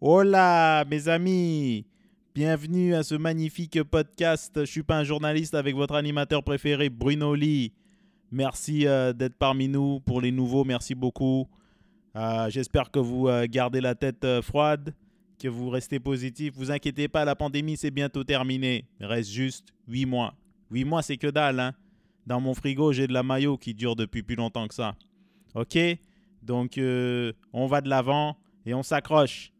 Hola, mes amis. Bienvenue à ce magnifique podcast. Je suis pas un journaliste avec votre animateur préféré, Bruno Lee. Merci euh, d'être parmi nous. Pour les nouveaux, merci beaucoup. Euh, J'espère que vous euh, gardez la tête froide, que vous restez positif. Vous inquiétez pas, la pandémie, c'est bientôt terminé. Il reste juste 8 mois. 8 mois, c'est que dalle. Hein? Dans mon frigo, j'ai de la maillot qui dure depuis plus longtemps que ça. OK? Donc, on va de l'avant et on s'accroche.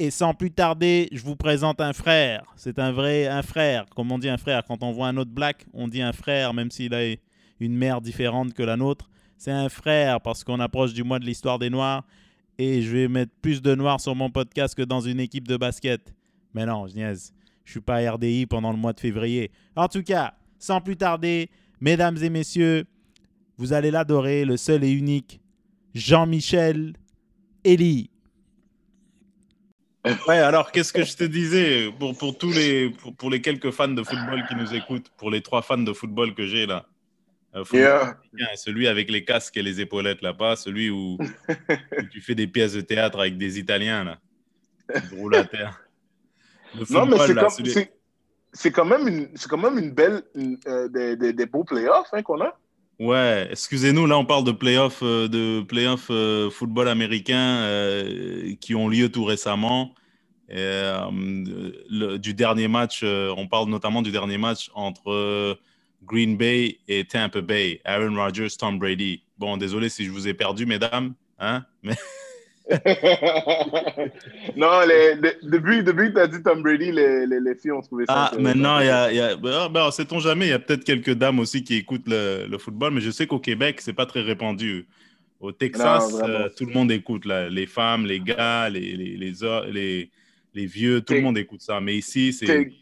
Et sans plus tarder, je vous présente un frère. C'est un vrai un frère. Comme on dit un frère, quand on voit un autre black, on dit un frère, même s'il a une mère différente que la nôtre. C'est un frère parce qu'on approche du mois de l'histoire des Noirs. Et je vais mettre plus de Noirs sur mon podcast que dans une équipe de basket. Mais non, je niaise. Je suis pas RDI pendant le mois de février. En tout cas, sans plus tarder, mesdames et messieurs, vous allez l'adorer, le seul et unique Jean-Michel Elie. Ouais, alors qu'est-ce que je te disais? Pour, pour tous les pour, pour les quelques fans de football qui nous écoutent, pour les trois fans de football que j'ai là. Euh, Yeah. celui avec les casques et les épaulettes là-bas, celui où, où tu fais des pièces de théâtre avec des Italiens là. Qui roulent à terre. Le Non, mais football, c'est comme- celui- quand même une, c'est quand même une belle, une, euh, des, des, des beaux playoffs hein, qu'on a. Ouais, excusez-nous, là on parle de playoffs euh, de euh, football américain euh, qui ont lieu tout récemment. Du dernier match, on parle notamment du dernier match entre Green Bay et Tampa Bay, Aaron Rodgers, Tom Brady. Bon, désolé si je vous ai perdu, mesdames, hein, mais non, les, les- depuis, depuis que tu as dit Tom Brady, les, les, les filles ont trouvé ça. ah, maintenant il y a, y a ben, ben, sait-on jamais, il y a peut-être quelques dames aussi qui écoutent le, le football, mais je sais qu'au Québec c'est pas très répandu. Au Texas, Non, euh, tout le monde écoute, là. les femmes, les gars, les, les, les, vieux, tout le monde écoute ça. Mais ici, c'est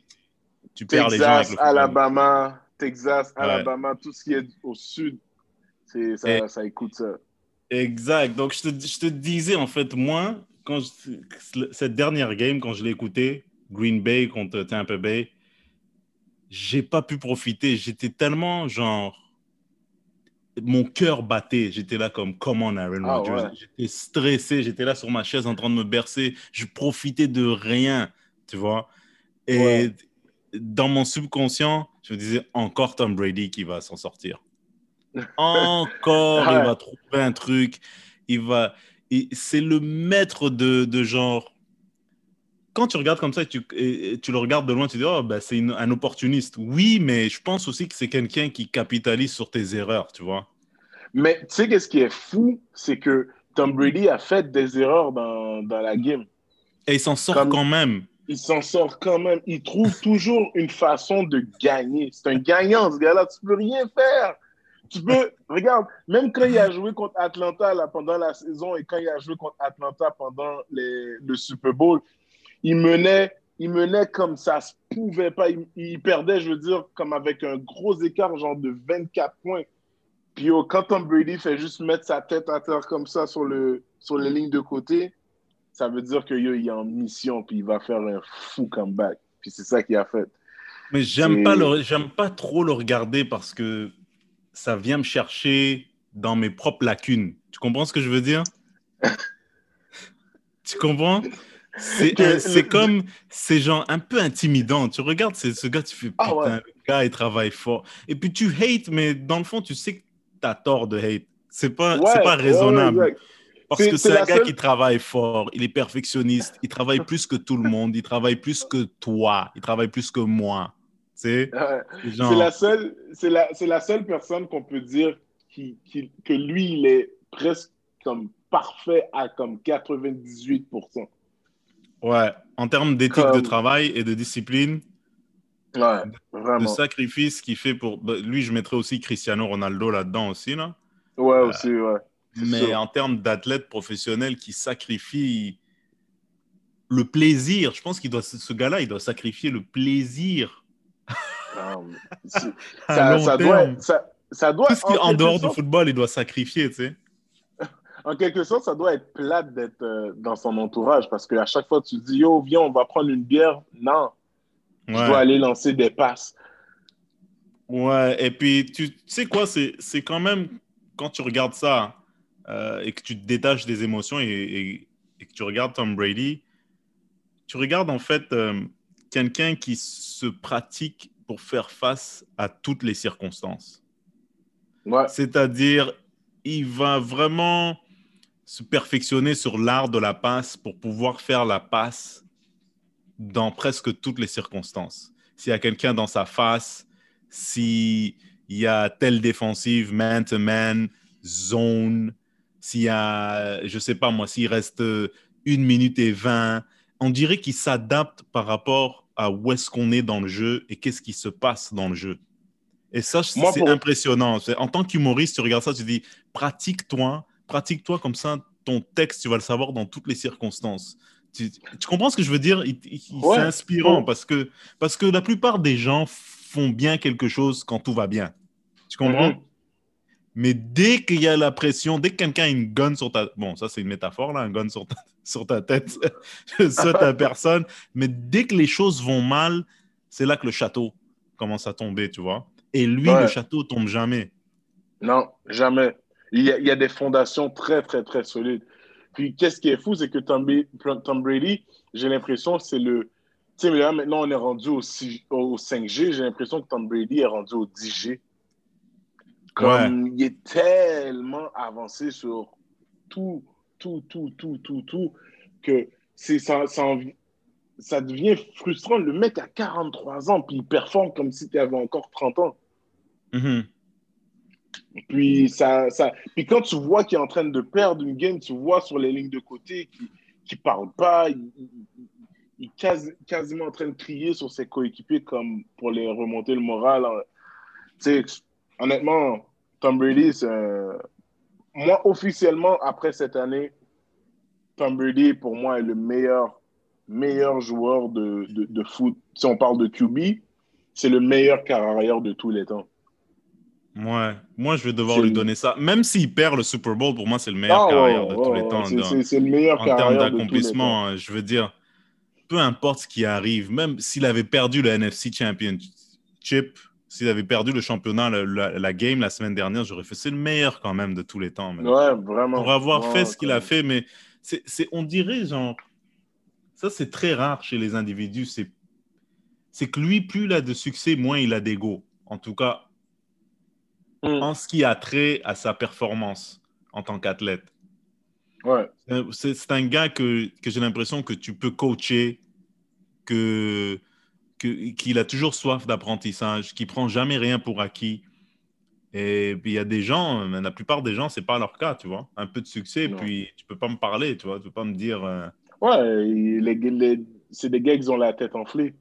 tu perds les gens avec Texas, le football. Alabama, Texas, Ouais. Alabama, tout ce qui est au sud, ça, Et- ça écoute ça. Exact. Donc, je te, je te disais, en fait, moi, quand je- cette dernière game, quand je l'ai écouté, Green Bay contre Tampa Bay, j'ai pas pu profiter. J'étais tellement, genre, mon cœur battait. J'étais là comme, comment Aaron Ah, Rodgers? ouais. J'étais stressé. J'étais là sur ma chaise en train de me bercer. Je profitais de rien, tu vois. Et Ouais. dans mon subconscient, je me disais, encore Tom Brady qui va s'en sortir. Encore, il Ouais. va trouver un truc. Il va. C'est le maître de, de genre. Quand tu regardes comme ça et tu, et- tu le regardes de loin, tu dis, oh, ben, c'est un opportuniste. Oui, mais je pense aussi que c'est quelqu'un qui capitalise sur tes erreurs, tu vois. Mais tu sais, qu'est-ce qui est fou, c'est que Tom Brady a fait des erreurs dans, dans la game. Et il s'en sort Comme- quand même. il s'en sort quand même. Il trouve toujours une façon de gagner. C'est un gagnant, ce gars-là. Tu peux rien faire. Tu peux, regarde, même quand il a joué contre Atlanta là, pendant la saison et quand il a joué contre Atlanta pendant les- le Super Bowl, il menait, il menait comme ça se pouvait pas. Il, il perdait, je veux dire, comme avec un gros écart, genre de 24 points. Puis oh, quand Tom Brady fait juste mettre sa tête à terre comme ça sur, le, sur les lignes de côté, ça veut dire qu'il est en mission, puis il va faire un fou comeback. Puis c'est ça qu'il a fait. Mais j'aime pas, le- j'aime pas trop le regarder parce que ça vient me chercher dans mes propres lacunes. Tu comprends ce que je veux dire? tu comprends? C'est le- c'est comme, c'est genre un peu intimidant. Tu regardes ce gars, tu fais putain, Ah ouais. le gars, il travaille fort. Et puis tu hates, mais dans le fond, tu sais que tu as tort de hate. C'est pas, Ouais, pas raisonnable. Parce que c'est un gars seule- qui travaille fort, il est perfectionniste, il travaille plus que tout le monde, il travaille plus que toi, il travaille plus que moi. Genre- C'est la seule, c'est la, c'est la seule personne qu'on peut dire qui, qui- que lui, il est presque comme parfait à comme 98%. Ouais, en termes d'éthique de travail et de discipline, Ouais, de vraiment. sacrifice qu'il fait pour. bah, lui, je mettrais aussi Cristiano Ronaldo là-dedans aussi, là. Ouais, aussi, ouais. Mais sûr. en termes d'athlète professionnel qui sacrifie le plaisir, je pense qu'il doit, ce gars-là, il doit sacrifier le plaisir. Ça, doit, ça, ça doit Tout ce qui est en dehors du football, il doit sacrifier, tu sais. En quelque sorte, ça doit être plate d'être euh, dans son entourage parce qu'à chaque fois, tu dis Yo, viens, on va prendre une bière. Non, je dois Ouais. aller lancer des passes. Ouais, et puis tu, tu sais quoi, c'est c'est quand même, quand tu regardes ça euh, et que tu te détaches des émotions et, et- et que tu regardes Tom Brady, tu regardes en fait euh, quelqu'un qui se pratique pour faire face à toutes les circonstances. Ouais. C'est-à-dire, il va vraiment se perfectionner sur l'art de la passe pour pouvoir faire la passe dans presque toutes les circonstances. S'il y a quelqu'un dans sa face, s'il y a telle défensive, man-to-man, zone, s'il y a, je sais pas moi, s'il reste une minute et vingt, on dirait qu'il s'adapte par rapport à où est-ce qu'on est dans le jeu et qu'est-ce qui se passe dans le jeu. Et ça, c'est pour- impressionnant. En tant qu'humoriste, tu regardes ça, tu dis, pratique-toi, pratique-toi comme ça, ton texte, tu vas le savoir dans toutes les circonstances. Tu, tu comprends ce que je veux dire? Ouais. C'est inspirant Ouais. parce que, parce que la plupart des gens font bien quelque chose quand tout va bien. Tu comprends? Mhm. Mais dès qu'il y a la pression, dès que quelqu'un a une gun sur ta... Bon, ça c'est une métaphore, là, un gun sur ta, sur ta tête, ça ta personne. Mais dès que les choses vont mal, c'est là que le château commence à tomber, tu vois. Et lui, Ouais. le château tombe jamais. Non, jamais. Il y, a, il y a des fondations très, très, très solides. Puis, qu'est-ce qui est fou, c'est que Tom, Tom Brady, j'ai l'impression c'est le. Tu sais, là, maintenant, on est rendu au, 6 au 5G. J'ai l'impression que Tom Brady est rendu au 10G. Comme il est tellement avancé sur tout, tout, tout, tout, tout, tout, que c'est ça, ça, en- ça devient frustrant. Le mec a 43 ans, puis il performe comme si tu avais encore 30 ans. Mhm. Puis, ça, ça... Puis quand tu vois qu'il est en train de perdre une game, tu vois sur les lignes de côté qu'il ne parle pas, il, il- il est quasi- quasiment en train de crier sur ses coéquipiers comme pour les remonter le moral. Tu sais, honnêtement, Tom Brady, moi, officiellement, après cette année, Tom Brady, pour moi, est le meilleur, meilleur joueur de, de, de foot. Si on parle de QB, c'est le meilleur carrière de tous les temps. Ouais. Moi, je vais devoir lui donner ça. Même s'il perd le Super Bowl, pour moi, c'est le meilleur Ah, carrière ouais, de tous les temps. c'est- le meilleur en termes carrière de tous les temps. d'accomplissement, je veux dire, peu importe ce qui arrive, même s'il avait perdu le NFC Championship, s'il avait perdu le championnat, la, la- la game la semaine dernière, j'aurais fait c'est le meilleur quand même de tous les temps. Ouais, vraiment. Pour avoir fait ce qu'il a fait, mais c'est, c'est- on dirait genre, ça c'est très rare chez les individus, c'est, c'est que lui, plus il a de succès, moins il a d'ego. En tout cas, Mm. en ce qui a trait à sa performance en tant qu'athlète. Ouais. C'est c'est un gars que, que j'ai l'impression que tu peux coacher, que qu'il a toujours soif d'apprentissage, qu'il prend jamais rien pour acquis. Et puis il y a des gens, mais la plupart des gens, c'est pas leur cas, tu vois. Un peu de succès, Non. puis tu peux pas me parler, tu vois. Tu peux pas me dire. euh, Ouais, les, les- c'est des gars qui ont la tête enflée.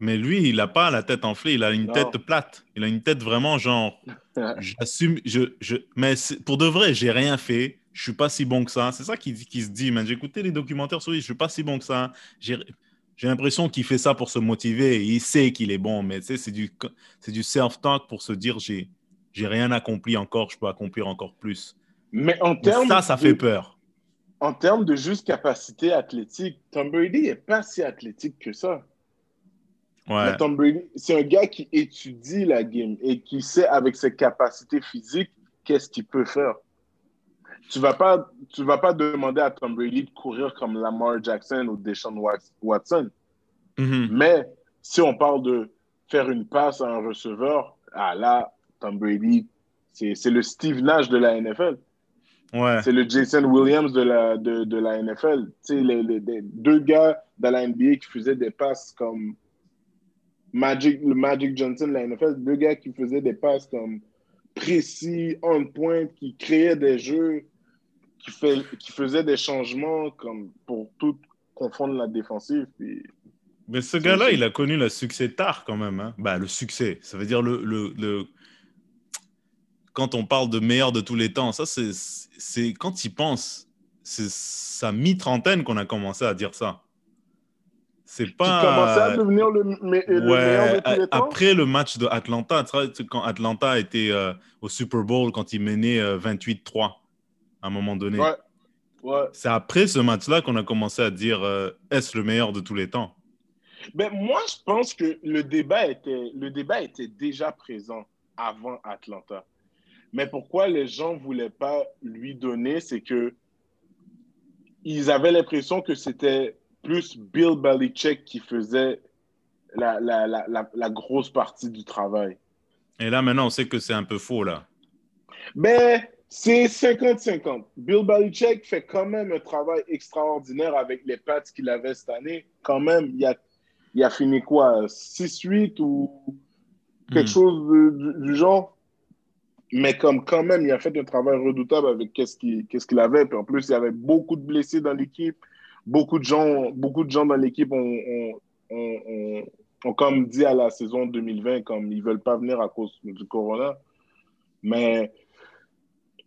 Mais lui, il a pas la tête enflée, il a une Non. tête plate. Il a une tête vraiment genre. J'assume, je, je, mais pour de vrai, j'ai rien fait. Je suis pas si bon que ça. C'est ça qui, qui se dit, man. J'ai écouté les documentaires sur lui. Je suis pas si bon que ça. J'ai, l'impression qu'il fait ça pour se motiver. Il sait qu'il est bon, mais c'est du, du self-talk pour se dire, j'ai, rien accompli encore. Je peux accomplir encore plus. Mais en termes ça, ça de- fait peur. En termes de juste capacité athlétique, Tom Brady n'est pas si athlétique que ça. Ouais. Mais Tom Brady, c'est un gars qui étudie la game et qui sait avec ses capacités physiques qu'est-ce qu'il peut faire. Tu vas pas, tu vas pas demander à Tom Brady de courir comme Lamar Jackson ou Deshaun Wat- Watson. Mhm. Mais si on parle de faire une passe à un receveur, ah là, Tom Brady, c'est le Steve Nash de la NFL. Ouais. C'est le Jason Williams de la, de, de la NFL. Les, les- les deux gars dans la NBA qui faisaient des passes comme Magic, le Magic Johnson de la NFL, deux gars qui faisaient des passes comme précis, on point, qui créaient des jeux, qui, fait, qui faisaient des changements comme pour tout confondre la défensive. Puis, Mais ce gars-là, il a connu le succès tard quand même. hein. Bah, le succès, ça veut dire le, le, le- Quand on parle de meilleur de tous les temps, ça, c'est, quand il pense, c'est sa mi-trentaine qu'on a commencé à dire ça. C'est tu commençais pas. à devenir le, me- le Ouais, meilleur de tous les temps. après le match de Atlanta, quand Atlanta était euh, au Super Bowl, quand il menait euh, 28-3 à un moment donné. Ouais. Ouais. C'est après ce match-là qu'on a commencé à dire euh, est-ce le meilleur de tous les temps? Ben, moi, je pense que le débat, était, le débat était déjà présent avant Atlanta. Mais pourquoi les gens ne voulaient pas lui donner, c'est que ils avaient l'impression que c'était plus Bill Belichick qui faisait la, la, la, la, grosse partie du travail. Et là, maintenant, on sait que c'est un peu faux, là. Mais ben, c'est 50-50. Bill Belichick fait quand même un travail extraordinaire avec les Pats qu'il avait cette année. Quand même, il a, il a fini quoi 6-8 ou quelque hmm. chose du, genre? Mais comme quand même, il a fait un travail redoutable avec qu'est-ce qu'il avait. Puis en plus, il y avait beaucoup de blessés dans l'équipe. Beaucoup de gens, beaucoup de gens dans l'équipe ont, ont, ont, comme dit à la saison 2020, comme ils ne veulent pas venir à cause du corona. Mais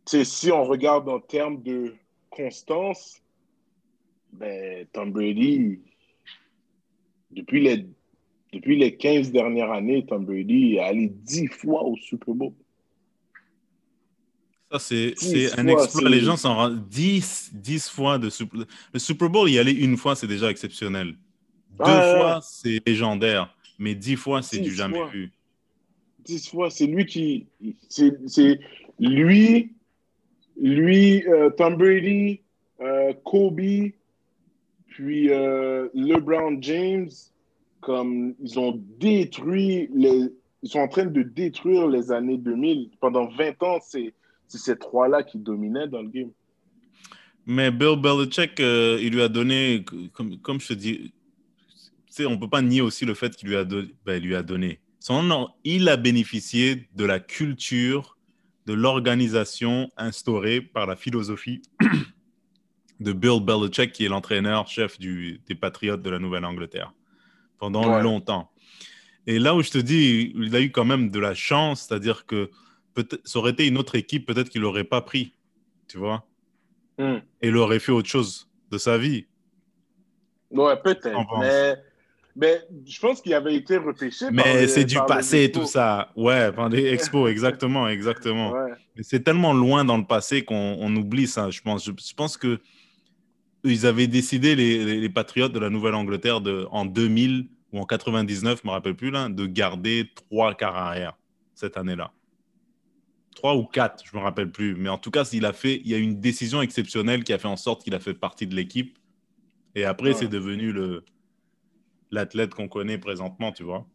si on regarde en termes de constance, ben, Tom Brady, depuis les, depuis les 15 dernières années, Tom Brady est allé 10 fois au Super Bowl. Ça, c'est un exploit. Les gens s'en rendent 10, 10 fois de Super Le Super Bowl, y aller une fois, c'est déjà exceptionnel. Deux fois, c'est légendaire. Mais 10 fois, c'est du jamais vu. 10 fois, c'est lui qui. C'est lui, lui, euh, Tom Brady, euh, Kobe, puis euh, LeBron James, comme ils ont détruit les. Ils sont en train de détruire les années 2000. Pendant 20 ans, c'est ces trois-là qui dominaient dans le game. Mais Bill Belichick, il lui a donné, comme, je te dis, on ne peut pas nier aussi le fait qu'il ben, lui a donné. Son nom, il a bénéficié de la culture de l'organisation instaurée par la philosophie de Bill Belichick, qui est l'entraîneur-chef des Patriotes de la Nouvelle-Angleterre, pendant longtemps. Et là où je te dis, il a eu quand même de la chance, c'est-à-dire que ça aurait été une autre équipe, peut-être qu'il n'aurait pas pris, tu vois, hmm. et il aurait fait autre chose de sa vie. Ouais, peut-être. Mais mais je pense qu'il avait été repêché. Mais c'est du passé, tout ça. Ouais, par des expos, exactement, exactement. C'est tellement loin dans le passé qu'on oublie ça, je pense. Je, pense que ils avaient décidé, les, les, Patriotes de la Nouvelle-Angleterre, en 2000 ou en 99, je me rappelle plus, là, de garder trois quarts arrière cette année-là. Trois ou quatre, je me rappelle plus. Mais en tout cas, il a fait, il y a une décision exceptionnelle qui a fait en sorte qu'il a fait partie de l'équipe. Et après, c'est devenu le, l'athlète qu'on connaît présentement, tu vois.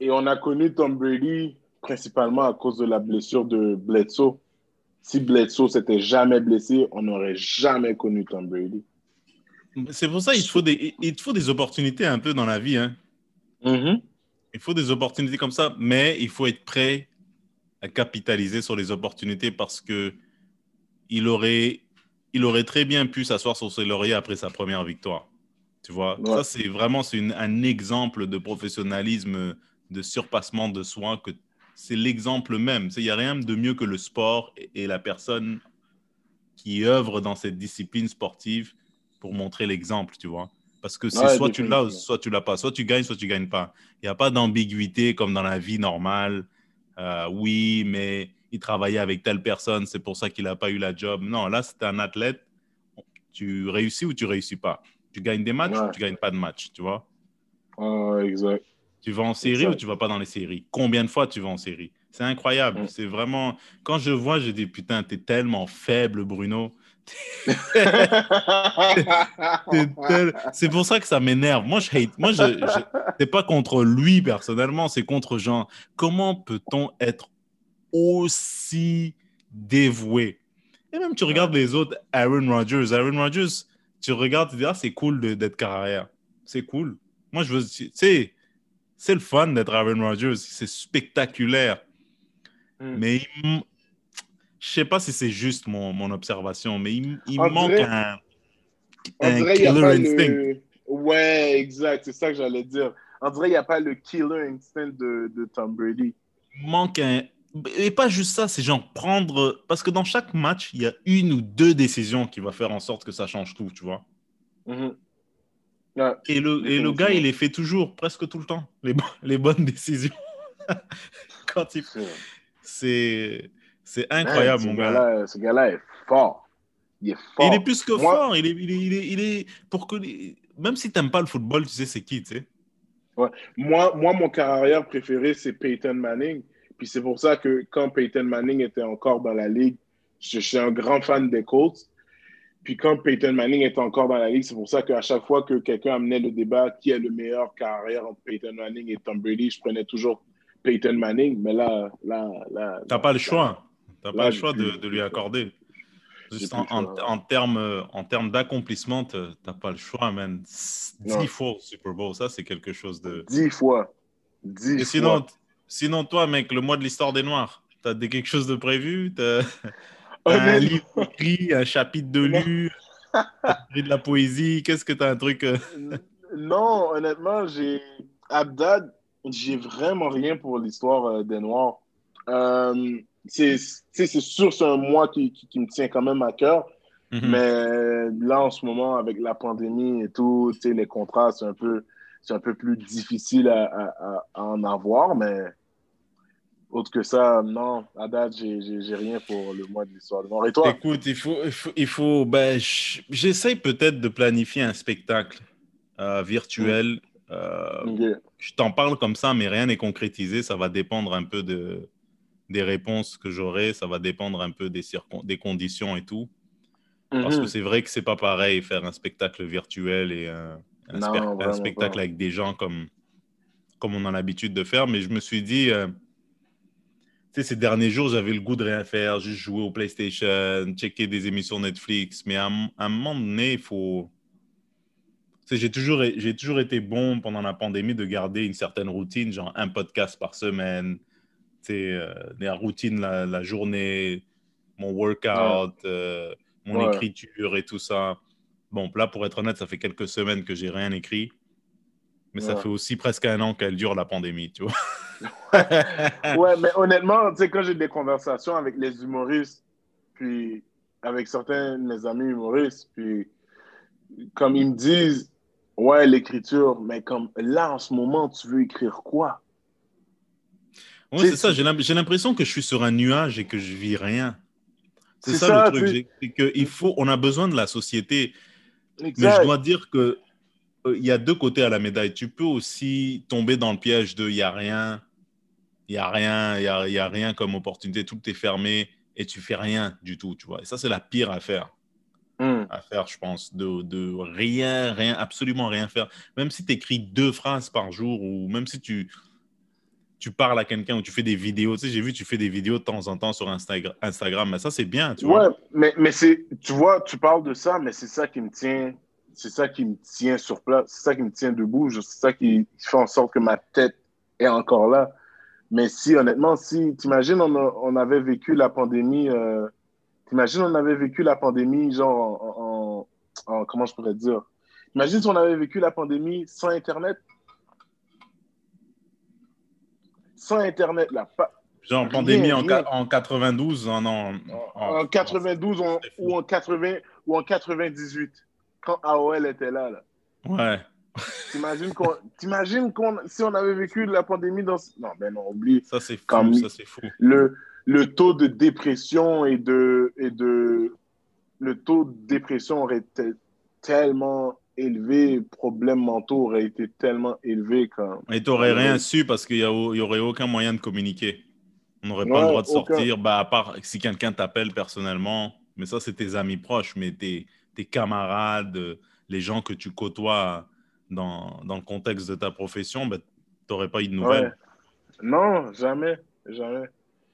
Et on a connu Tom Brady principalement à cause de la blessure de Bledsoe. Si Bledsoe s'était jamais blessé, on n'aurait jamais connu Tom Brady. C'est pour ça qu'il faut des, il faut des opportunités un peu dans la vie. Hein. Mm-hmm. Il faut des opportunités comme ça, mais il faut être prêt à capitaliser sur les opportunités parce que il aurait, il aurait très bien pu s'asseoir sur ses lauriers après sa première victoire. Tu vois, ça, c'est vraiment c'est un exemple de professionnalisme, de surpassement de soi, que c'est l'exemple même. Il n'y a rien de mieux que le sport et, la personne qui œuvre dans cette discipline sportive pour montrer l'exemple, tu vois. Parce que c'est soit tu l'as, soit tu l'as pas. Soit tu gagnes, soit tu gagnes pas. Il n'y a pas d'ambiguïté comme dans la vie normale. Euh, oui, mais il travaillait avec telle personne, c'est pour ça qu'il n'a pas eu la job. Non, là, c'est un athlète. Tu réussis ou tu réussis pas. Tu gagnes des matchs ou tu gagnes pas de matchs, tu vois? Ah, exact. Tu vas en série ou tu vas pas dans les séries? Combien de fois tu vas en série? C'est incroyable. Mm. C'est vraiment. Quand je vois, je dis putain, t'es tellement faible, Bruno. c'est pour ça que ça m'énerve. Moi, je hate. Moi, je, je... pas contre lui personnellement, c'est contre Jean. Comment peut-on être aussi dévoué? Et même tu regardes les autres, Aaron Rodgers. Aaron Rodgers, tu regardes, tu dis, ah, c'est cool d'être carrière. C'est cool. Moi, je veux, tu sais, c'est le fun d'être Aaron Rodgers. C'est spectaculaire. Hmm. Mais je sais pas si c'est juste mon, mon, observation, mais il, il manque un, un killer instinct. Ouais, exact. C'est ça que j'allais dire. On dirait qu'il n'y a pas le killer instinct de, de Tom Brady. Il manque un, et pas juste ça, c'est genre prendre. Parce que dans chaque match, il y a une ou deux décisions qui vont faire en sorte que ça change tout, tu vois. Mm-hmm. et le, et le gars, il les fait toujours, presque tout le temps, les, les bonnes décisions. Quand il. C'est. C'est incroyable, mon gars. ce gars-là est fort. Il est fort. Il est plus que fort. Il est, il est, il est, pour que, même si tu n'aimes pas le football, tu sais c'est qui, tu sais. Ouais. Moi, moi, mon carrière préféré, c'est Peyton Manning. Puis c'est pour ça que quand Peyton Manning était encore dans la ligue, je, suis un grand fan des Colts. Puis quand Peyton Manning est encore dans la ligue, c'est pour ça qu'à chaque fois que quelqu'un amenait le débat qui est le meilleur carrière entre Peyton Manning et Tom Brady, je prenais toujours Peyton Manning. Mais là, là, là. T'as pas le choix. T'as pas le choix de, de, lui accorder. Juste en, en, termes en termes d'accomplissement, t'as pas le choix, man. Dix fois au Super Bowl, ça, c'est quelque chose de. Dix fois. Dix Et sinon, sinon, toi, mec, le mois de l'histoire des Noirs, t'as quelque chose de prévu? Un livre écrit, un chapitre de lu, de la poésie Qu'est-ce que tu as un truc euh? Non, honnêtement, j'ai. Abdad, j'ai vraiment rien pour l'histoire euh, des Noirs. Euh, c'est sûr, c'est un mois qui, qui, me tient quand même à cœur. Mm-hmm. Mais là, en ce moment, avec la pandémie et tout, les contrats, c'est un, peu, un peu plus difficile à, à, à en avoir. Mais autre que ça, non, à date, j'ai rien pour le mois de l'histoire de mort. Et toi? Écoute, il faut, il faut, il faut ben, j'essaye peut-être de planifier un spectacle euh, virtuel. Mm. Euh, je t'en parle comme ça, mais rien n'est concrétisé. Ça va dépendre un peu de, des réponses que j'aurai. Ça va dépendre un peu des, des conditions et tout. Parce que mm-hmm. c'est vrai que c'est pas pareil faire un spectacle virtuel et un, un, spectacle avec des gens comme, comme on a l'habitude de faire. Mais je me suis dit, euh, ces derniers jours, j'avais le goût de rien faire, juste jouer au PlayStation, checker des émissions Netflix. Mais à, un moment donné, il faut. J'ai toujours, j'ai toujours été bon pendant la pandémie de garder une certaine routine, genre un podcast par semaine, euh, la routine la, journée, mon workout, euh, mon écriture et tout ça. Bon, là, pour être honnête, ça fait quelques semaines que j'ai rien écrit. Mais ça fait aussi presque un an qu'elle dure la pandémie, tu vois. ouais, mais honnêtement, tu sais, quand j'ai des conversations avec les humoristes, puis avec certains de mes amis humoristes, puis comme ils me disent, ouais, l'écriture, mais comme là, en ce moment, tu veux écrire quoi? Oui, c'est ça. J'ai l'impression que je suis sur un nuage et que je vis rien. C'est ça, le truc. C'est qu'il faut, on a besoin de la société. Mais je dois dire que il y a deux côtés à la médaille. Tu peux aussi tomber dans le piège de il n'y a rien, il n'y a rien, il y a, y a, rien comme opportunité, tout est fermé et tu fais rien du tout, tu vois. Et ça, c'est la pire affaire. Hmm. À faire, je pense, de, de, rien, rien, absolument rien faire. Même si tu écris deux phrases par jour ou même si tu, tu parles à quelqu'un ou tu fais des vidéos. Tu sais, j'ai vu, tu fais des vidéos de temps en temps sur Instagram, mais ça, c'est bien, tu vois. Ouais, mais, mais c'est, tu vois, tu parles de ça, mais c'est ça qui me tient c'est ça qui me tient sur place, c'est ça qui me tient debout, c'est ça qui fait en sorte que ma tête est encore là. Mais si, honnêtement, si, t'imagines, on, on, avait vécu la pandémie, euh, t'imagines, on avait vécu la pandémie, genre, en, comment je pourrais dire, imagine si on avait vécu la pandémie sans Internet? Sans Internet, là, pas, Genre pandémie en, en, 92, non, en, en, 92 ou en 80 ou en 98 quand AOL était là. là. Ouais. T'imagines qu'on, t'imagines qu'on, si on avait vécu la pandémie dans, non, ben non, oublie. Ça c'est fou, ça c'est fou. Le, le taux de dépression et de, et de, le taux de dépression aurait été tellement élevé, problèmes mentaux auraient été tellement élevés quand. Et t'aurais rien su parce qu'il y, y, aurait aucun moyen de communiquer. On n'aurait pas le droit de sortir, bah, à part si quelqu'un t'appelle personnellement. Mais ça, c'est tes amis proches, mais tes tes camarades, euh, les gens que tu côtoies dans, dans le contexte de ta profession, ben, tu n'aurais pas eu de nouvelles. Non, jamais, jamais.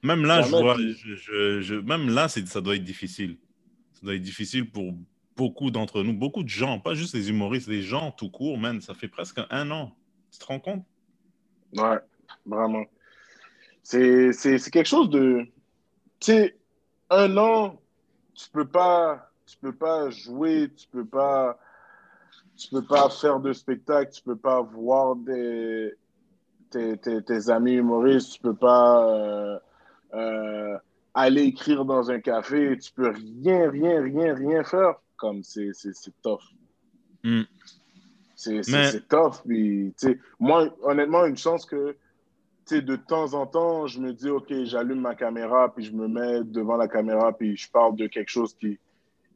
Même là, je vois, je, je, même là, ça doit être difficile. Ça doit être difficile pour beaucoup d'entre nous, beaucoup de gens, pas juste les humoristes, les gens tout court, man. Ça fait presque un an. Tu te rends compte? Ouais, vraiment. C'est quelque chose de. Tu sais, un an, tu peux pas tu peux pas jouer, tu peux pas, tu peux pas faire de spectacle, tu peux pas voir des, tes, tes, tes amis humoristes, tu peux pas euh, euh, aller écrire dans un café, tu peux rien, rien, rien, rien faire. Comme c'est tough. Mm. C'est tough. Puis, moi, honnêtement, une chance que de temps en temps, je me dis, OK, j'allume ma caméra, puis je me mets devant la caméra, puis je parle de quelque chose qui,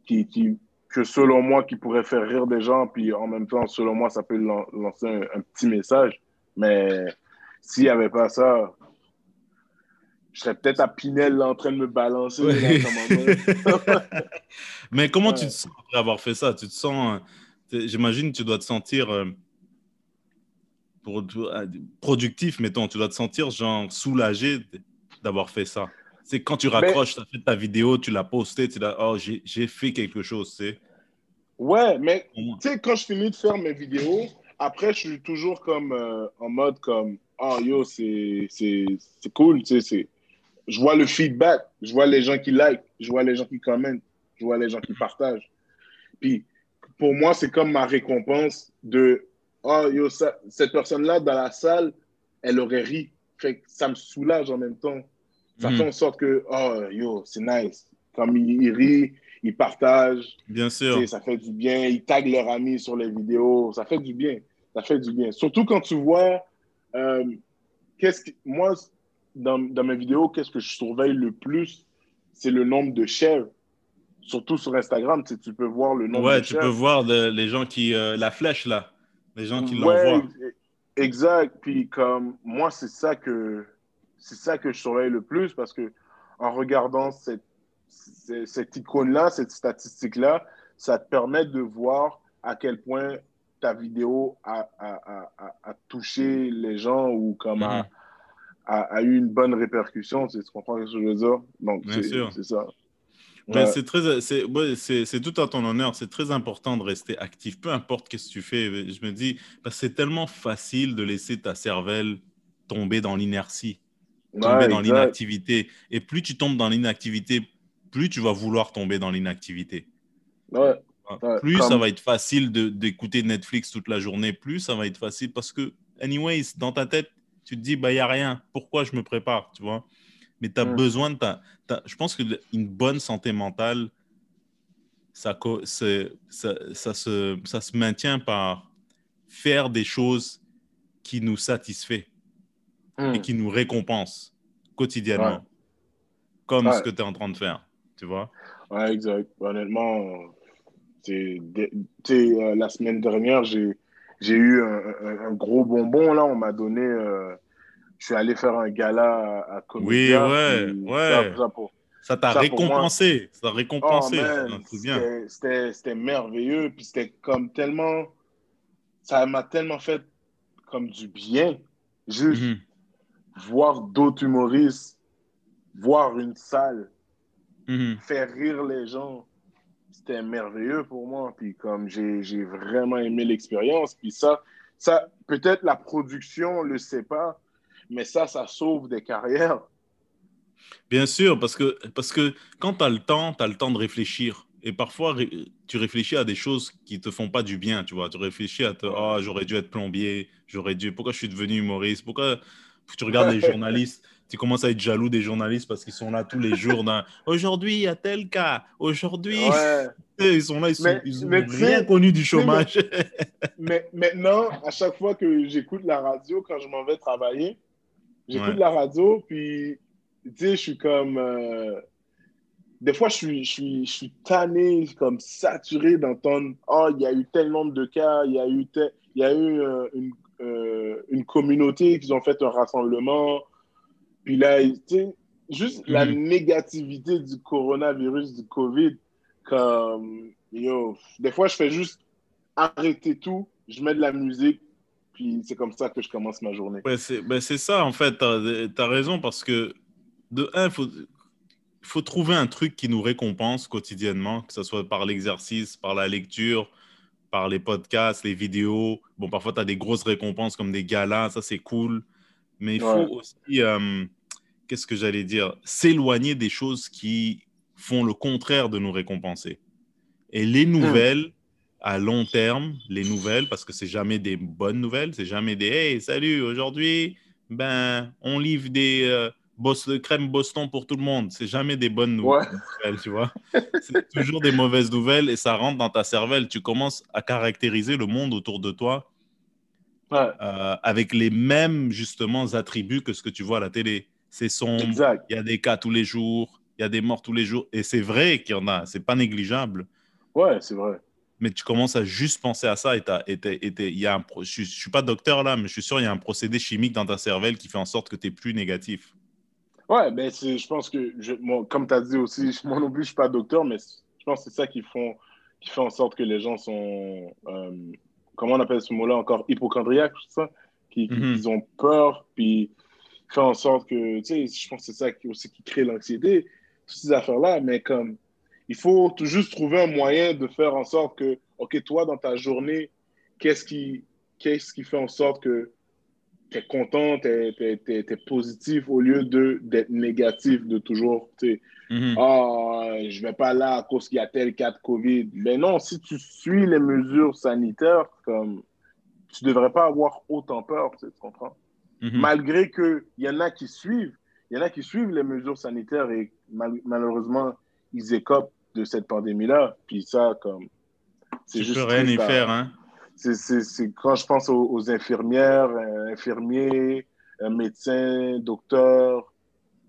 qui, que selon moi, qui pourrait faire rire des gens, puis en même temps, selon moi, ça peut lancer un, petit message. Mais s'il n'y avait pas ça, je serais peut-être à Pinel là, en train de me balancer. là, Mais comment tu te sens après avoir fait ça? Tu te sens, euh, j'imagine, tu dois te sentir euh, pour, euh, productif, mettons. Tu dois te sentir genre soulagé d'avoir fait ça. C'est quand tu raccroches, tu as fait ta vidéo, tu l'as postée, tu l'as, oh, j'ai fait quelque chose, tu sais. Ouais, mais tu sais, quand je finis de faire mes vidéos, après, je suis toujours comme euh, en mode comme, oh yo, c'est cool, tu sais, c'est- je vois le feedback, je vois les gens qui like, je vois les gens qui commentent, je vois les gens qui partagent. Puis, pour moi, c'est comme ma récompense de, oh yo, ça- cette personne-là dans la salle, elle aurait ri. Fait que ça me soulage en même temps. Ça fait en sorte que, oh yo, c'est nice. Comme ils il rient, ils partagent. Bien sûr. ça fait du bien. Ils taguent leurs amis sur les vidéos. Ça fait du bien. Ça fait du bien. Surtout quand tu vois. euh, qu'est-ce que, moi, dans, dans mes vidéos, qu'est-ce que je surveille le plus C'est le nombre de shares. Surtout sur Instagram, tu, tu peux voir le nombre Ouais, de tu peux voir de- les gens qui. euh, la flèche, là. Les gens qui Ouais, l'envoient. exact. Puis comme moi, c'est ça que c'est ça que je surveille le plus parce que en regardant cette, cette, icône-là, cette statistique-là, ça te permet de voir à quel point ta vidéo a, a, a, a, touché les gens ou comme a, Mhm. a, eu une bonne répercussion. Tu, comprends ce que je veux dire? Donc, c'est ça. Ouais. c'est très, c'est, ouais, c'est tout à ton honneur. C'est très important de rester actif, peu importe qu'est-ce que tu fais. Je me dis, parce que c'est tellement facile de laisser ta cervelle tomber dans l'inertie, tomber Ouais, dans l'inactivité. Et plus tu tombes dans l'inactivité, plus tu vas vouloir tomber dans l'inactivité. Ouais. Plus ça va être facile d'écouter Netflix toute la journée, plus ça va être facile parce que, anyways, dans ta tête, tu te dis, bah, il n'y a rien. Pourquoi je me prépare, tu vois? Mais tu as Mm. besoin de ta, ta- Je pense qu'une bonne santé mentale, ça, ça, ça se, ça se maintient par faire des choses qui nous satisfait Hmm. et qui nous récompensent quotidiennement, Ouais. comme Ouais. ce que tu es en train de faire, tu vois? Ouais, exact. Honnêtement, c'est euh, la semaine dernière, j'ai j'ai eu un, un- un gros bonbon. Là, on m'a donné. euh, je suis allé faire un gala à, à Comédia, ouais, puis ouais. ça- ça pour- Ça t'a récompensé, ça t'a Oh, récompensé, c'était- c'était c'était merveilleux. Puis c'était comme tellement. Ça m'a tellement fait comme du bien. Juste Mhm. Voir d'autres humoristes, voir une salle, Mhm. faire rire les gens, c'était merveilleux pour moi. Puis comme j'ai j'ai vraiment aimé l'expérience. Puis ça, ça peut-être la production le sait pas, mais ça, ça sauve des carrières. Bien sûr, parce que, parce que quand tu as le temps, tu as le temps de réfléchir. Et parfois, tu réfléchis à des choses qui te font pas du bien, tu vois. Tu réfléchis à te, oh, j'aurais dû être plombier, j'aurais dû, pourquoi je suis devenu humoriste, pourquoi tu regardes les journalistes, tu commences à être jaloux des journalistes parce qu'ils sont là tous les jours. Aujourd'hui, il y a tel cas, aujourd'hui, Ouais. ils sont là, ils sont, Mais- ils rien connu du mais- chômage. Mais maintenant, à chaque fois que j'écoute la radio, quand je m'en vais travailler, j'écoute Ouais. la radio, puis, tu sais, je suis comme... euh, Des fois, je suis, je, suis, je suis tanné, comme saturé d'entendre « Oh, il y a eu tel nombre de cas, il y a eu, tel- il y a eu euh, une, euh, une communauté qui ont fait un rassemblement. » Puis là, tu sais, juste la Mhm. négativité du coronavirus, du COVID, comme... Yo, des fois, je fais juste arrêter tout, je mets de la musique, puis c'est comme ça que je commence ma journée. Ouais, c'est ben, ça, en fait. Tu as, raison parce que, de un, il faut, faut trouver un truc qui nous récompense quotidiennement, que ce soit par l'exercice, par la lecture, par les podcasts, les vidéos. Bon, parfois, tu as des grosses récompenses comme des galas, ça, c'est cool. Mais il faut Ouais. aussi, euh, qu'est-ce que j'allais dire, s'éloigner des choses qui font le contraire de nous récompenser. Et les nouvelles, à long terme, les nouvelles, parce que c'est jamais des bonnes nouvelles, c'est jamais des Hey, salut, aujourd'hui, ben, on livre des euh, Bos- crèmes Boston pour tout le monde. C'est jamais des bonnes Ouais. nouvelles, tu vois. c'est toujours des mauvaises nouvelles et ça rentre dans ta cervelle. Tu commences à caractériser le monde autour de toi Ouais, euh, avec les mêmes, justement, attributs que ce que tu vois à la télé. C'est sombre, il y a des cas tous les jours, il y a des morts tous les jours. Et c'est vrai qu'il y en a, c'est pas négligeable. Ouais, c'est vrai. Mais tu commences à juste penser à ça et y a un pro- je, ne suis pas docteur là, mais je suis sûr il y a un procédé chimique dans ta cervelle qui fait en sorte que tu es plus négatif. Ouais, mais c'est- je pense que, je, moi, comme tu as dit aussi, moi non plus, je suis pas docteur, mais je pense que c'est ça qui, font, qui fait en sorte que les gens sont, euh, comment on appelle ce mot-là encore, hypochondriaques, ça? Qui, qui- Mhm. Ils ont peur, puis fait en sorte que, tu sais, je pense que c'est ça qui, aussi qui crée l'anxiété, toutes ces affaires-là, mais comme, il faut tout juste trouver un moyen de faire en sorte que, OK, toi, dans ta journée, qu'est-ce qui, qu'est-ce qui fait en sorte que es content, tu es, positif au lieu de- d'être négatif, de toujours, tu sais, Mhm. ah, je vais pas là à cause qu'il y a tel cas de COVID. Mais non, si tu suis les mesures sanitaires, comme, tu devrais pas avoir autant peur, tu sais, tu comprends? Mhm. Malgré qu'il y en a qui suivent, il y en a qui suivent les mesures sanitaires et mal- malheureusement, ils écopent de cette pandémie-là. Puis ça, comme, Tu peux rien y faire, hein? C'est- quand je pense aux, aux infirmières, euh, infirmiers, euh, médecins, docteurs,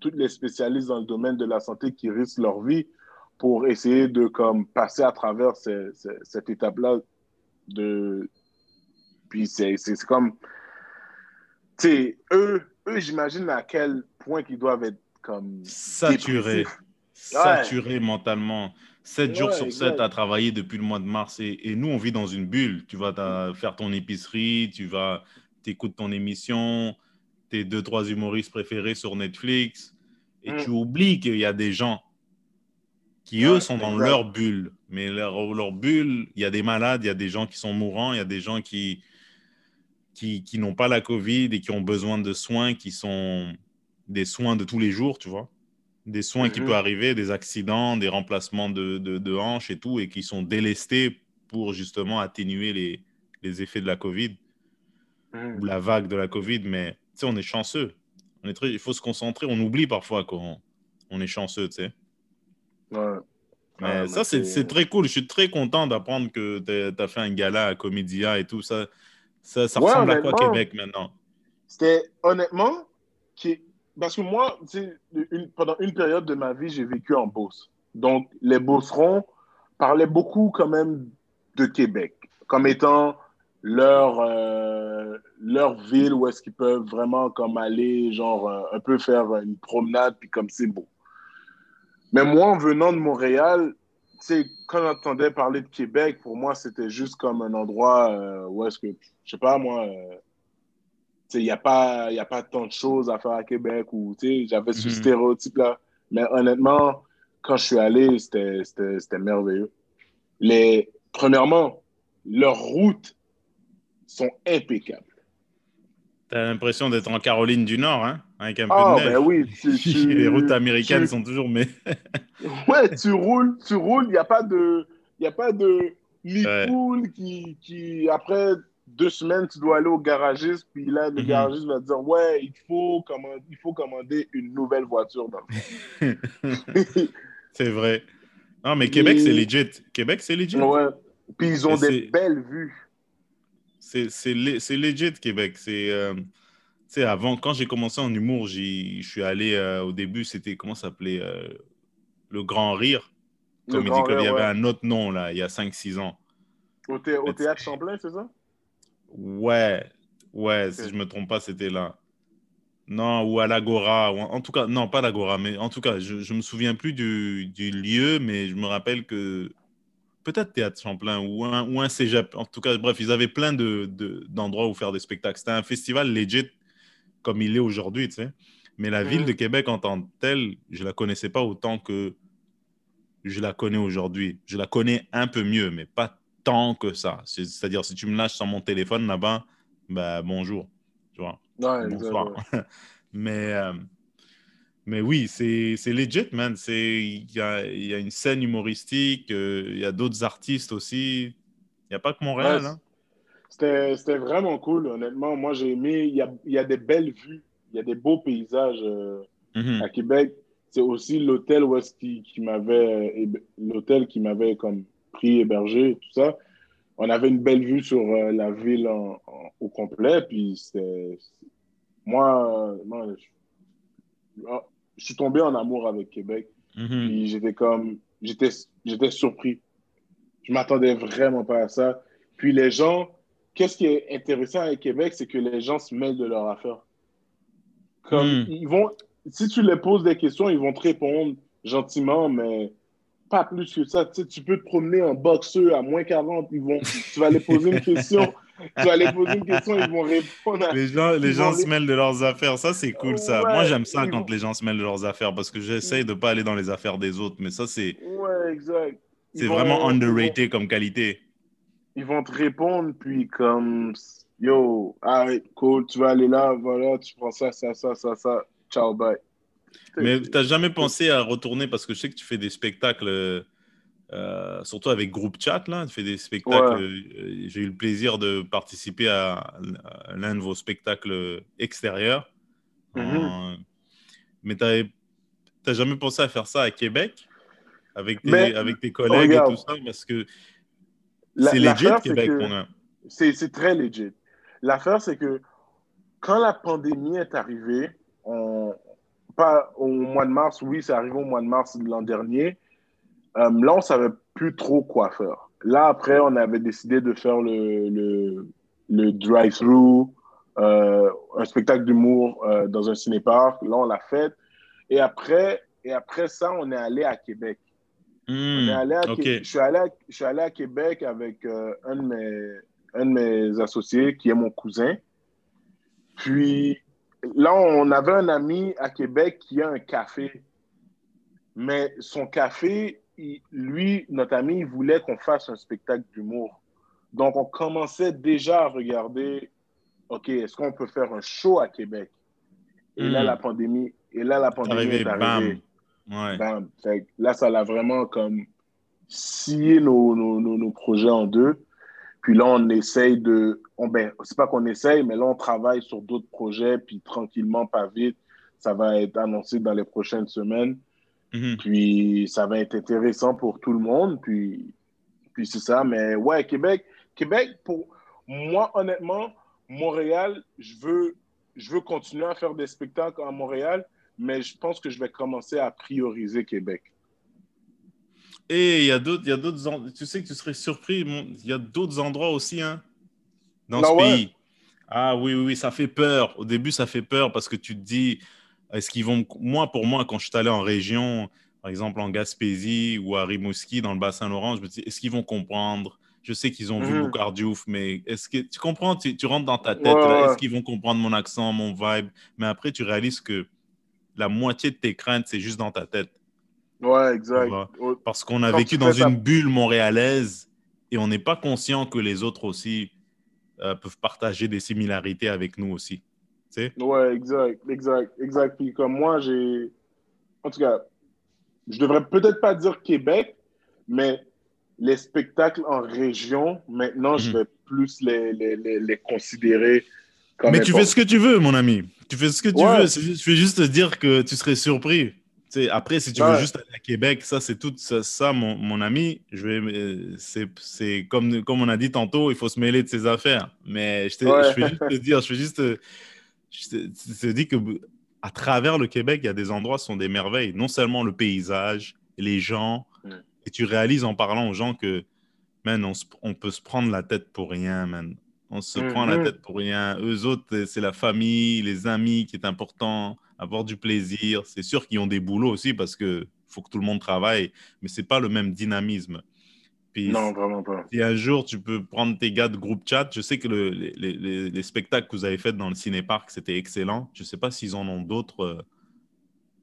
tous les spécialistes dans le domaine de la santé qui risquent leur vie pour essayer de comme, passer à travers ces- ces- cette étape-là. De... Puis c'est comme... Tu sais, eux, eux j'imagine à quel point qu'ils doivent être comme... Saturé. dépressifs. Saturé mentalement. 7 jours sur exact. 7 à travailler depuis le mois de mars. Et, et nous, on vit dans une bulle. Tu vas t'as- faire ton épicerie, tu vas t'écoutes ton émission, tes deux, trois humoristes préférés sur Netflix. Et Mm. tu oublies qu'il y a des gens qui, Ouais, eux, sont dans exact. leur bulle. Mais leur, leur bulle, il y a des malades, il y a des gens qui sont mourants, il y a des gens qui, qui, qui n'ont pas la COVID et qui ont besoin de soins qui sont des soins de tous les jours, tu vois. Des soins qui peuvent arriver, des accidents, des remplacements de, de, de hanches et tout, et qui sont délestés pour justement atténuer les, les effets de la COVID Mhm. ou la vague de la COVID. Mais tu sais, on est chanceux. On est très, il faut se concentrer. On oublie parfois qu'on on est chanceux, tu sais. Ouais. Mais Ouais, ça, c'est très cool. Je suis très content d'apprendre que tu as fait un gala à Comédia et tout. Ça, ça, ça Ouais, ressemble à quoi. Québec maintenant? C'était honnêtement, qui... parce que moi, pendant une période de ma vie, j'ai vécu en Beauce. Donc, les Beaucerons parlaient beaucoup quand même de Québec, comme étant leur, euh, leur ville où est-ce qu'ils peuvent vraiment comme aller, genre, euh, un peu faire une promenade, puis comme c'est beau. Mais moi, en venant de Montréal, quand j'entendais parler de Québec, pour moi, c'était juste comme un endroit euh, où est-ce que, je sais pas, moi, il n'y a, pas- y a pas tant de choses à faire à Québec ou, tu sais, j'avais ce Mhm. stéréotype-là. Mais honnêtement, quand je suis allé, c'était c'était- c'était merveilleux. Les, premièrement, leurs routes sont impeccables. T'as l'impression d'être en Caroline du Nord, hein, avec un peu Ah, de neige. ben oui. tu- tu- les routes américaines tu- sont toujours. Mais... Ouais, tu roules, tu roules, il n'y a pas de, il y a pas de Ouais. qui, qui, après deux semaines, tu dois aller au garagiste, puis là, le Mhm. garagiste va te dire, ouais, il faut, commander, il faut commander une nouvelle voiture. c'est vrai. Non, mais Québec, Et- c'est legit. Québec, c'est legit. ouais. Puis ils ont Et des belles vues. C'est c'est le- c'est legit, Québec. C'est. euh, tu sais, avant, quand j'ai commencé en humour, je suis allé euh, au début, c'était. Comment ça s'appelait euh, Le Grand Rire. Le Comédie Grand Club. Il y Rire, avait ouais. un autre nom, là, il y a 5-6 ans. Au, thé- au théâtre Champlain, c'est ça? Ouais, ouais, si je me trompe pas, c'était là. Non, ou à l'Agora. ou En en tout cas, non, pas l'Agora, mais en tout cas, je, je me souviens plus du, du lieu, mais je me rappelle que peut-être Théâtre Champlain ou un, ou un cégep. En tout cas, bref, ils avaient plein de, de- d'endroits où faire des spectacles. C'était un festival legit comme il est aujourd'hui, tu sais. Mais la ville Mhm. de Québec en tant que telle, je la connaissais pas autant que je la connais aujourd'hui. Je la connais un peu mieux, mais pas tant que ça. C'est- C'est-à-dire, si tu me lâches sur mon téléphone là-bas, bah, bonjour. Tu vois, Ouais, bonsoir. mais, euh, mais oui, c'est legit, man. Il y a, il y a une scène humoristique, euh, il y a d'autres artistes aussi. Il n'y a pas que Montréal. Ouais, hein. C'était vraiment cool, honnêtement. Moi, j'ai aimé. Il y a, y a des belles vues, il y a des beaux paysages. euh, Mhm. à Québec, c'est aussi l'hôtel qui, qui m'avait l'hôtel qui m'avait comme pris hébergé tout ça. On avait une belle vue sur euh, la ville en- en- au complet, puis c'était moi, moi, je, ah, je suis tombé en amour avec Québec, Mhm. puis j'étais comme j'étais j'étais surpris. Je m'attendais vraiment pas à ça. Puis les gens, qu'est-ce qui est intéressant avec Québec, c'est que les gens se mêlent de leur affaire. Comme Mm. ils vont, si tu les poses des questions, ils vont te répondre gentiment, mais pas plus que ça. Tu, sais, tu peux te promener en boxeur à moins 40, ils vont, tu vas les poser une question, tu vas les poser une question, ils vont répondre. À, Les gens, les gens se mêlent de leurs affaires. Ça, c'est cool, ça. Ouais, Moi, j'aime ça quand vont- les gens se mêlent de leurs affaires parce que j'essaye de pas aller dans les affaires des autres. Mais ça, c'est Ouais, exact. C'est vraiment vont- underrated comme qualité. Ils vont te répondre, puis comme, yo, alright, cool, tu vas aller là, voilà, tu prends ça, ça, ça, ça, ça, ciao, bye. Mais tu n'as jamais pensé à retourner parce que je sais que tu fais des spectacles, euh, surtout avec Groupe Chat, là. Tu fais des spectacles. Ouais. euh, J'ai eu le plaisir de participer à, à l'un de vos spectacles extérieurs. Mhm. En- Mais tu n'as jamais pensé à faire ça à Québec? Avec tes, Mais, avec tes collègues regarde. et tout ça parce que c'est legit Québec qu'on a. C'est très legit. L'affaire, c'est que quand la pandémie est arrivée, pas au mois de mars, oui, c'est arrivé au mois de mars de l'an dernier, euh, là, on savait plus trop quoi faire. Là, après, on avait décidé de faire le, le, le drive-thru, euh, un spectacle d'humour euh, dans un cinéparc. Là, on l'a fait. Et après, et après ça, on est allé à Québec. On Hmm, est allé à ok. Qué- je, suis allé à, je suis allé à Québec avec un, de mes, un de mes associés qui est mon cousin. Puis là, on avait un ami à Québec qui a un café. Mais son café, il- lui, notre ami, il voulait qu'on fasse un spectacle d'humour. Donc, on commençait déjà à regarder, OK, est-ce qu'on peut faire un show à Québec? Et là, Hmm. la pandémie, et là, la pandémie Arrivé, est arrivée. bam. Ouais. Bam. Fait que là, ça l'a vraiment comme scié nos, nos, nos, nos projets en deux. Puis là, on essaye de. On, ben, c'est pas qu'on essaye, mais là, on travaille sur d'autres projets. Puis tranquillement, pas vite, ça va être annoncé dans les prochaines semaines. Mhm. Puis ça va être intéressant pour tout le monde. Puis, puis c'est ça. Mais ouais, Québec, Québec, pour moi, honnêtement, Montréal, je veux, je veux continuer à faire des spectacles à Montréal, mais je pense que je vais commencer à prioriser Québec. Et il y a d'autres, il y a d'autres, tu sais que tu serais surpris, il y a d'autres endroits aussi, hein, dans Ah ce ouais? pays. Ah oui, oui, oui, ça fait peur. Au début, ça fait peur parce que tu te dis, est-ce qu'ils vont, moi, pour moi, quand je suis allé en région, par exemple en Gaspésie ou à Rimouski, dans le bassin Laurent, je me dis, est-ce qu'ils vont comprendre? Je sais qu'ils ont vu Mhm. Boucard Diouf, mais est-ce que tu comprends? Tu, tu rentres dans ta tête, ouais. est-ce qu'ils vont comprendre mon accent, mon vibe? Mais après, tu réalises que la moitié de tes craintes, c'est juste dans ta tête. Ouais, exact. Parce qu'on a Quand vécu dans ta- une bulle montréalaise et on n'est pas conscient que les autres aussi euh, peuvent partager des similarités avec nous aussi. Tu sais? Ouais, exact, exact, exact. Puis comme moi, j'ai. En tout cas, je devrais peut-être pas dire Québec, mais les spectacles en région, maintenant, je Mhm. vais plus les, les, les, les considérer comme. Mais tu fais ce que tu veux, mon ami. Tu fais ce que tu Ouais. veux. Je vais juste te dire que tu serais surpris. Après, si tu veux Ouais. juste aller à Québec, ça, c'est tout ça, ça, mon, mon ami. Je vais, euh, c'est, c'est comme, comme on a dit tantôt, il faut se mêler de ses affaires. Mais je, te, Ouais. je vais juste te dire, je vais juste te, je te, je te dis que à travers le Québec, il y a des endroits qui sont des merveilles. Non seulement le paysage, les gens, Mm. et tu réalises en parlant aux gens que, man, on, se- on peut se prendre la tête pour rien, man. On se prend la Mhm. tête pour rien. Eux autres, c'est la famille, les amis qui est important, avoir du plaisir. C'est sûr qu'ils ont des boulots aussi parce que faut que tout le monde travaille, mais c'est pas le même dynamisme. Puis Non, vraiment pas. si un jour tu peux prendre tes gars de groupe chat, je sais que le- les, les- les- les spectacles que vous avez faits dans le cinéparc, c'était excellent. Je sais pas s'ils en ont d'autres. euh,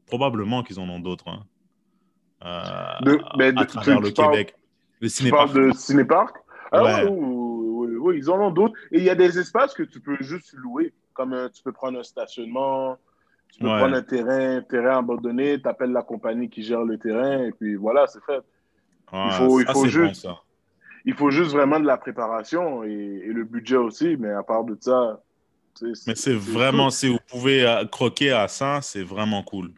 probablement qu'ils en ont d'autres. hein. Euh, De- mais à de- travers tu- le tu parles- Québec. Le Tu cinéparc. parles de cinéparc? Ah Ouais. ouais, ils en ont d'autres. Et il y a des espaces que tu peux juste louer. Comme euh, tu peux prendre un stationnement, tu peux Ouais. prendre un terrain, terrain abandonné, tu appelles la compagnie qui gère le terrain, et puis voilà, c'est fait. Ouais, faut- il faut bon, juste-. Il faut juste vraiment de la préparation et, et le budget aussi, mais à part de ça. Mais c'est vraiment, si vous pouvez euh, croquer à ça, c'est vraiment cool.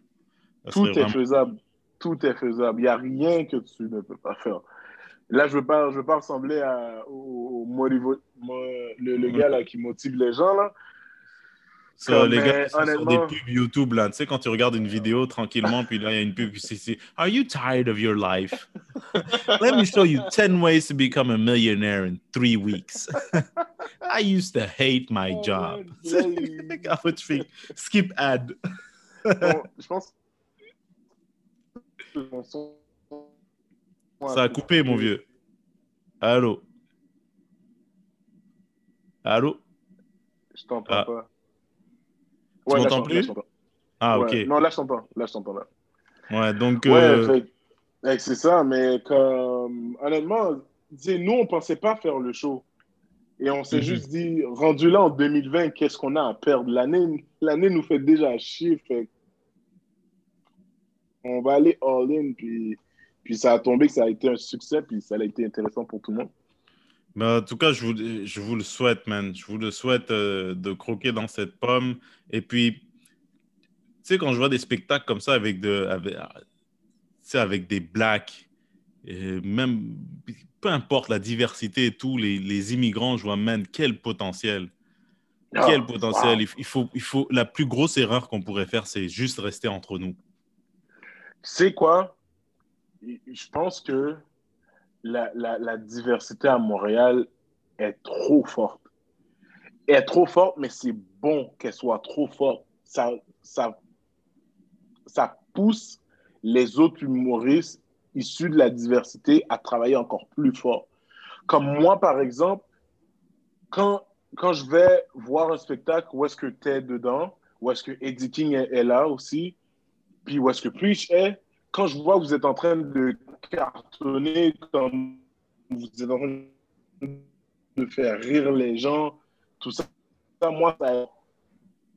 Ça Tout est vraiment- faisable. Tout est faisable. Il n'y a rien que tu ne peux pas faire. Là, je ne veux, pas- je veux pas ressembler à, au, au mo- le, le gars là, qui motive les gens. Là. Ça, Comme, les gars sont sur des pubs YouTube, là, tu sais, quand tu regardes une vidéo tranquillement, puis là, il y a une pub qui c'est Are you tired of your life? Let me show you 10 ways to become a millionaire in three weeks. I used to hate my Oh, job. tu fais skip ad. Bon, je pense. Ça a coupé, mon vieux. Allô? Allô? Je t'entends Ah. pas. Tu là, m'entends je- là, plus. Ah, Ouais. ok. Non, là, je t'entends. Là, je t'entends. Là. Ouais, donc. Ouais, euh, que c'est ça, mais comme, honnêtement, nous, on pensait pas faire le show. Et on s'est Mhm. juste dit, rendu là en 2020, qu'est-ce qu'on a à perdre? L'année, l'année nous fait déjà chier. Fait on va aller all-in, puis, puis ça a tombé que ça a été un succès, puis ça a été intéressant pour tout le monde. Ben, en tout cas, je vous, je vous le souhaite, man. Je vous le souhaite euh, de croquer dans cette pomme. Et puis, tu sais, quand je vois des spectacles comme ça avec, de, avec, sais, avec des blacks, et même, peu importe la diversité et tout, les, les immigrants, je vois, man, quel potentiel. Quel Ah, potentiel. wow. Il, il faut, il faut, la plus grosse erreur qu'on pourrait faire, c'est juste rester entre nous. C'est quoi? Je pense que la, la, la diversité à Montréal est trop forte. Elle est trop forte, mais c'est bon qu'elle soit trop forte. Ça, ça, ça pousse les autres humoristes issus de la diversité à travailler encore plus fort. Comme moi, par exemple, quand, quand je vais voir un spectacle où est-ce que tu es dedans, où est-ce que Eddie King est, est là aussi, puis où est-ce que Preach est, quand je vois que vous êtes en train de cartonner, comme vous êtes en train de faire rire les gens, tout ça, moi, ça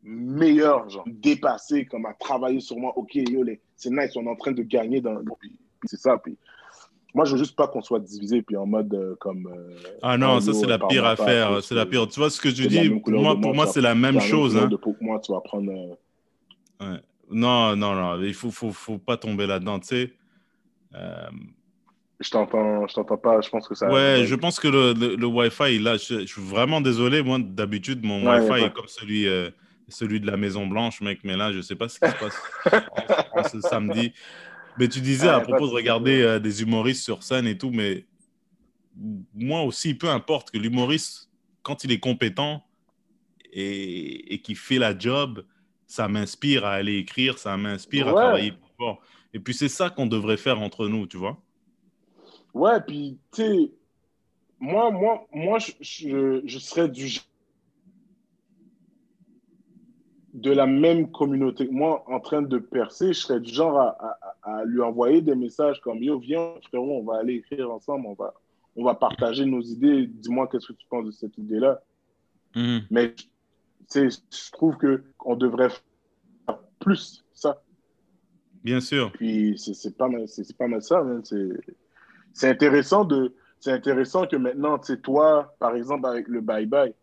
meilleur, genre, dépassé, comme à travailler sur moi. Ok, yo, les- c'est nice, on est en train de gagner dans. Puis c'est ça, puis. Moi, je veux juste pas qu'on soit divisé, puis en mode euh, comme. euh, Ah non, ça, c'est la pire affaire. C'est la pire. Tu vois ce que je dis? Pour moi, pour moi c'est la même chose. hein. de que moi, tu vas prendre. euh, Ouais. Non, non, non, il faut, faut, faut pas tomber là-dedans, tu sais. Euh, Je t'entends, je t'entends pas, je pense que ça. ouais, je pense que le, le, le Wi-Fi, là, je, je suis vraiment désolé. Moi, d'habitude, mon Ouais, Wi-Fi est comme celui, euh, celui de la Maison Blanche, mec, mais là, je sais pas ce qui se passe en, ce samedi. Mais tu disais à propos de regarder euh, des humoristes sur scène et tout, mais moi aussi, peu importe que l'humoriste, quand il est compétent et, et qu'il fait la job, ça m'inspire à aller écrire, ça m'inspire à travailler plus fort. Et puis c'est ça qu'on devrait faire entre nous, tu vois. Ouais, puis, tu sais, moi, moi, moi je, je, je serais du de la même communauté. que Moi, en train de percer, je serais du genre à, à- à lui envoyer des messages comme Yo, viens, frérot, on va aller écrire ensemble, on va, on va partager nos idées. Dis-moi qu'est-ce que tu penses de cette idée-là. Mais, tu sais, je trouve que on devrait faire plus ça. Bien sûr. Puis c'est c'est pas mal, c'est c'est pas mal ça, man. C'est c'est intéressant de, c'est intéressant que maintenant, sais, toi, par exemple, avec le bye bye,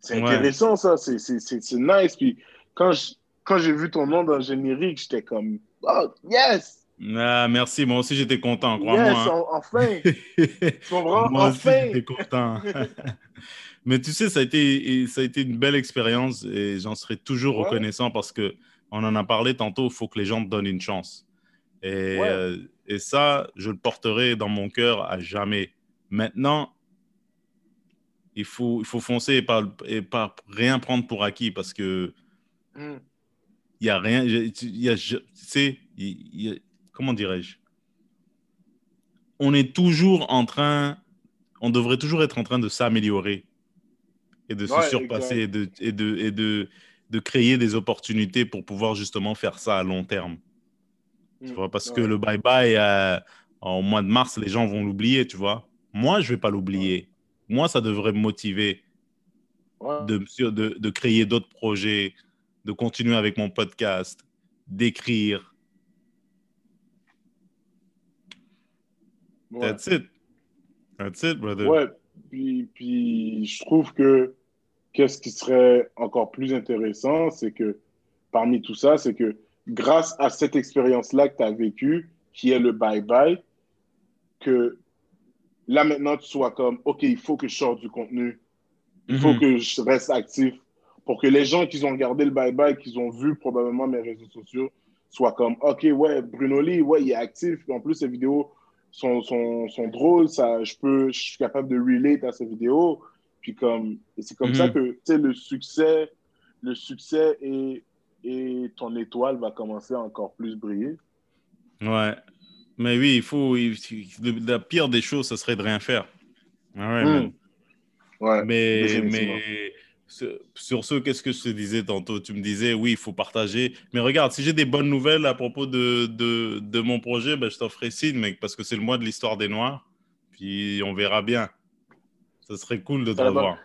c'est Ouais. intéressant ça, c'est c'est c'est c'est nice. Puis quand je- quand j'ai vu ton nom dans le générique, j'étais comme, oh yes, Ah, merci, moi aussi j'étais content, yes, crois-moi. hein. en- enfin, tu comprends, Moi enfin. j'étais content. Mais tu sais, ça a été, ça a été une belle expérience et j'en serai toujours Ouais. reconnaissant parce que on en a parlé tantôt, il faut que les gens te donnent une chance. Et, Ouais. euh, et ça, je le porterai dans mon cœur à jamais. Maintenant, il faut, il faut foncer et pas, et pas rien prendre pour acquis parce que Hmm. il y a rien, y a, tu sais, il y a- comment dirais-je? On est toujours en train, on devrait toujours être en train de s'améliorer et de se surpasser et, de, et, de, et de, de créer des opportunités pour pouvoir justement faire ça à long terme. Tu Hmm. vois, parce que le bye-bye euh, au mois de mars, les gens vont l'oublier, tu vois. Moi, je vais pas l'oublier. Moi, ça devrait me motiver Ouais. de, de, de créer d'autres projets, de continuer avec mon podcast, d'écrire. That's it. That's it, brother. Ouais, puis, puis je trouve que qu'est-ce qui serait encore plus intéressant, c'est que parmi tout ça, c'est que grâce à cette expérience-là que tu as vécue, qui est le bye-bye, que là maintenant tu sois comme, OK, il faut que je sorte du contenu, il faut Mhm. que je reste actif pour que les gens qui ont regardé le bye-bye, qui ont vu probablement mes réseaux sociaux, soient comme, OK, ouais, Bruno Lee, ouais, il est actif, en plus ses vidéos sont, sont, sont drôles, ça, je, peux, je suis capable de relate à ces vidéos. Puis comme, et c'est comme Mhm. ça que, tu sais, le succès, le succès est, et ton étoile va commencer à encore plus briller. Ouais. Mais oui, il faut. il- la pire des choses, ce serait de rien faire. Ah ouais, Hmm. Ouais. Mais, mais sur- ce, qu'est-ce que je te disais tantôt? Tu me disais, oui, il faut partager. Mais regarde, si j'ai des bonnes nouvelles à propos de, de, de mon projet, ben, je t'en ferai signe, mec, parce que c'est le mois de l'histoire des Noirs. Puis on verra bien. Ça serait cool de te revoir.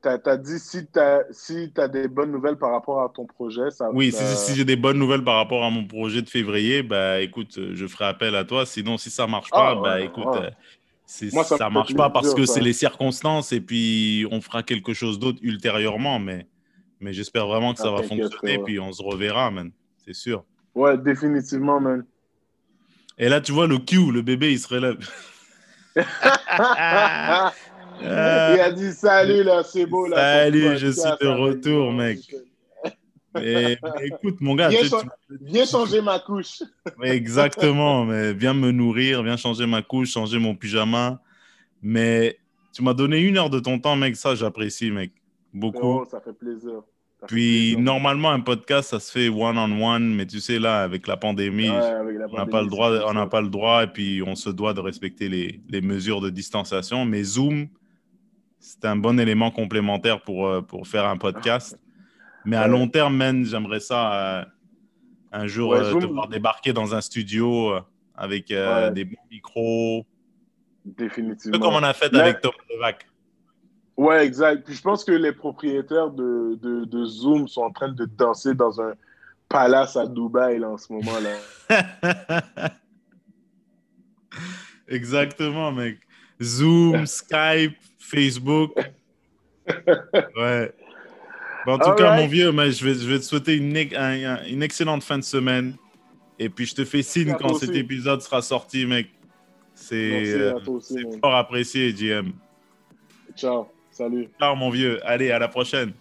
T'as as dit si t'as si as des bonnes nouvelles par rapport à ton projet, ça. Oui, si, ça- si j'ai des bonnes nouvelles par rapport à mon projet de février, bah écoute, euh, je ferai appel à toi. Sinon, si ça marche pas, Ah, bah ouais, écoute, ouais. euh, Moi, ça ça marche pas parce que c'est les circonstances et puis on fera quelque chose d'autre ultérieurement. Mais, mais j'espère vraiment que ça Ah, va fonctionner frérot. puis on se reverra, man. C'est sûr. Ouais, définitivement, man. Et là, tu vois le Q, le bébé, il se relève. Il Euh, a dit salut là, c'est beau là. Salut, je suis de retour, mec. mais, mais écoute, mon gars, Viens, tu sais, cha- tu- viens changer ma couche. Exactement, mais viens me nourrir, viens changer ma couche, changer mon pyjama. Mais tu m'as donné une heure de ton temps, mec, ça j'apprécie, mec. Beaucoup. Oh, ça fait plaisir. Ça fait Puis plaisir. normalement, un podcast, ça se fait one-on-one, mais tu sais, là, avec la pandémie, Ouais, avec la on n'a pas le droit, on n'a pas le droit, et puis on se doit de respecter les, les mesures de distanciation. Mais Zoom, c'est un bon élément complémentaire pour, euh, pour faire un podcast. Mais à long terme, man, j'aimerais ça euh, un jour Ouais, euh, te voir débarquer dans un studio euh, avec Ouais. des bons micros. Un peu Définitivement. comme on a fait Mais- avec Thomas Levac. Ouais, exact. Puis je pense que les propriétaires de, de, de Zoom sont en train de danser dans un palace à Dubaï là, en ce moment là. Exactement, mec. Zoom, Skype, Facebook. Ouais. Bon, en tout cas, mon vieux, mais je, vais, je vais te souhaiter une, ex- un- un- une excellente fin de semaine. Et puis, je te fais signe quand cet aussi. épisode sera sorti, mec. C'est euh, fort apprécié, JM. Ciao. Salut. Ciao, mon vieux. Allez, à la prochaine.